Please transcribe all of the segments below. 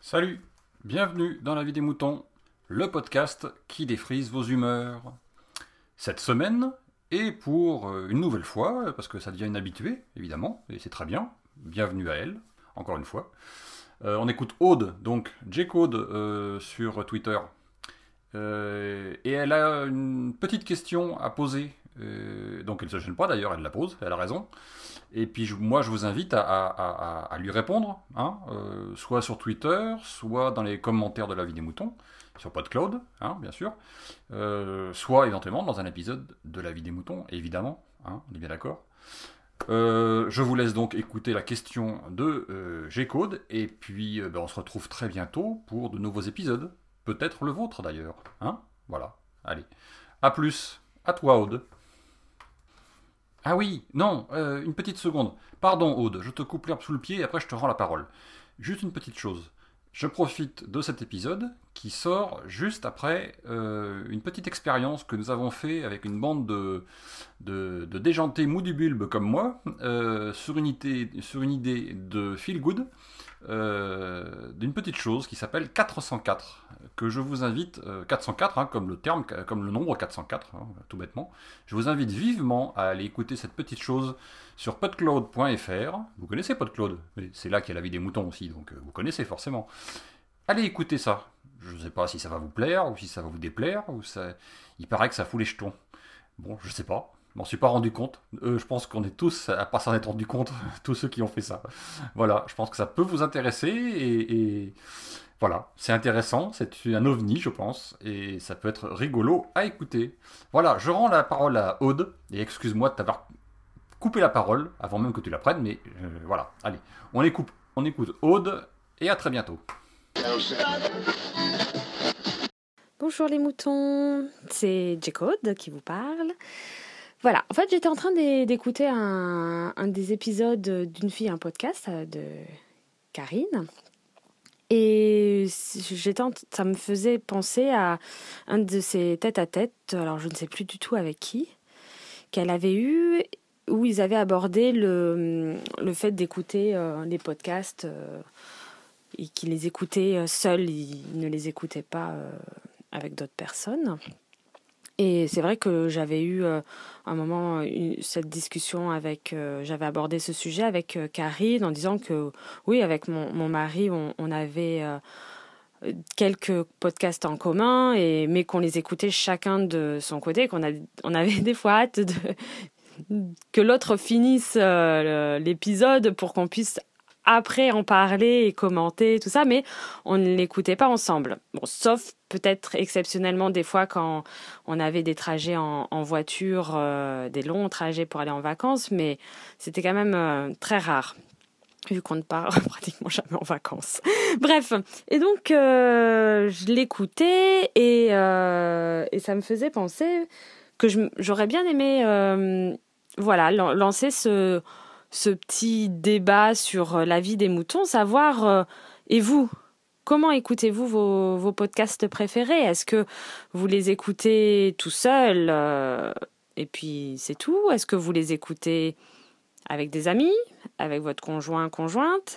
Salut, bienvenue dans La vie des moutons, le podcast qui défrise vos humeurs. Cette semaine, et pour euh, une nouvelle fois, parce que ça devient une habituée, évidemment, et c'est très bien, bienvenue à elle, encore une fois. Euh, on écoute Aude, donc J-Code euh, sur Twitter. Et elle a une petite question à poser. Euh, donc elle ne se gêne pas d'ailleurs, elle la pose, elle a raison. Et puis moi je vous invite à, lui répondre, hein, euh, soit sur Twitter, soit dans les commentaires de la vie des moutons, sur PodCloud, hein, bien sûr, euh, soit éventuellement dans un épisode de la vie des moutons, évidemment, hein, on est bien d'accord. Je vous laisse donc écouter la question de G-Code, et puis ben, on se retrouve très bientôt pour de nouveaux épisodes. Peut-être le vôtre d'ailleurs. Voilà. Allez. À plus. À toi, Aude. Ah oui, non, euh, une petite seconde. Pardon, Aude, je te coupe l'herbe sous le pied et après je te rends la parole. Juste une petite chose. Je profite de cet épisode qui sort juste après euh, une petite expérience que nous avons fait avec une bande de, de, déjantés mou du comme moi euh, sur, une idée, sur une idée de feel good euh, d'une petite chose qui s'appelle 404 que je vous invite euh, 404 hein, comme le terme comme le nombre 404 hein, tout bêtement. Je vous invite vivement à aller écouter cette petite chose sur podcloud.fr vous connaissez podcloud c'est là qu'il y a la vie des moutons aussi donc euh, vous connaissez forcément. Allez écouter ça. Je ne sais pas si ça va vous plaire ou si ça va vous déplaire ou ça il paraît que ça fout les jetons. Bon je sais pas je m'en suis pas rendu compte. Euh, je pense qu'on est tous, à part s'en être rendu compte, tous ceux qui ont fait ça. Voilà, je pense que ça peut vous intéresser et, voilà, c'est intéressant, c'est un ovni, je pense, et ça peut être rigolo à écouter. Voilà, je rends la parole à Aude, et excuse-moi de t'avoir coupé la parole avant même que tu la prennes, mais euh, voilà, allez, on écoute, on écoute Aude, et à très bientôt. Bonjour les moutons, c'est J-Code qui vous parle. Voilà, en fait j'étais en train d'é- d'écouter un, des épisodes d'une fille, un podcast euh, de Karine. Et ça me faisait penser à un de ces tête-à-tête, alors je ne sais plus du tout avec qui, qu'elle avait eu, où ils avaient abordé le, le fait d'écouter euh, les podcasts euh, et qu'ils les écoutaient seuls, ils ne les écoutaient pas avec d'autres personnes. Et c'est vrai que j'avais eu euh, un moment cette discussion avec, euh, j'avais abordé ce sujet avec euh, Karine en disant que oui, avec mon, mon mari, on, avait quelques podcasts en commun, et, mais qu'on les écoutait chacun de son côté, qu'on on avait des fois hâte que l'autre finisse l'épisode pour qu'on puisse après en parler et commenter tout ça, mais on ne l'écoutait pas ensemble. Bon, sauf peut-être exceptionnellement des fois quand on avait des trajets en, voiture, euh, des longs trajets pour aller en vacances, mais c'était quand même euh, très rare vu qu'on ne part pratiquement jamais en vacances. Bref, et donc euh, je l'écoutais et, et ça me faisait penser que j'aurais bien aimé voilà, lan- lancer ce, ce petit débat sur euh, la vie des moutons, savoir, euh, et vous, comment écoutez-vous vos, podcasts préférés? Est-ce que vous les écoutez tout seul euh, et puis c'est tout? Est-ce que vous les écoutez avec des amis, avec votre conjoint, conjointe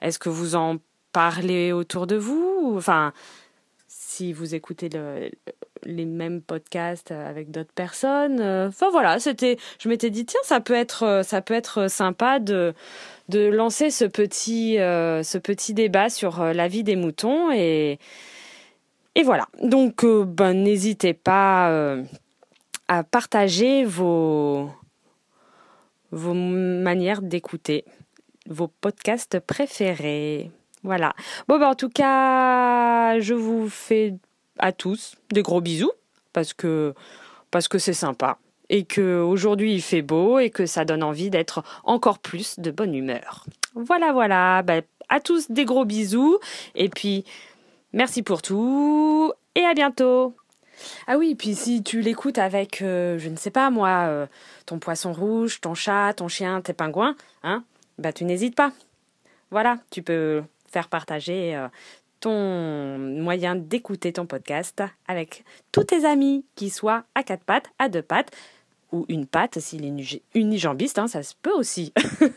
Est-ce que vous en parlez autour de vous? Enfin, si vous écoutez le, les mêmes podcasts avec d'autres personnes. euh, Enfin voilà, c'était. Je m'étais dit tiens, ça peut être, euh, ça peut être sympa de de lancer ce petit euh, ce petit débat sur euh, la vie des moutons et et voilà. Donc euh, ben n'hésitez pas euh, à partager vos vos manières d'écouter vos podcasts préférés. Voilà. Bon, ben, en tout cas, je vous fais à tous des gros bisous parce que parce que c'est sympa et que aujourd'hui il fait beau et que ça donne envie d'être encore plus de bonne humeur. Voilà, voilà. Ben, à tous des gros bisous et puis merci pour tout et à bientôt. Ah oui, puis si tu l'écoutes avec, euh, je ne sais pas moi, euh, ton poisson rouge, ton chat, ton chien, tes pingouins, hein, bah tu n'hésites pas. Voilà, tu peux faire partager euh, ton moyen d'écouter ton podcast avec tous tes amis, qui soient à quatre pattes, à deux pattes, ou une patte s'il est unijambiste, hein, ça se peut aussi.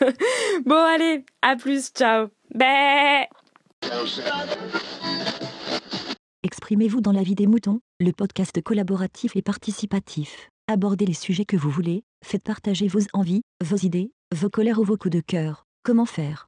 bon, allez, à plus, ciao. Bé Exprimez-vous dans la vie des moutons, le podcast collaboratif et participatif. Abordez les sujets que vous voulez, faites partager vos envies, vos idées, vos colères ou vos coups de cœur. Comment faire?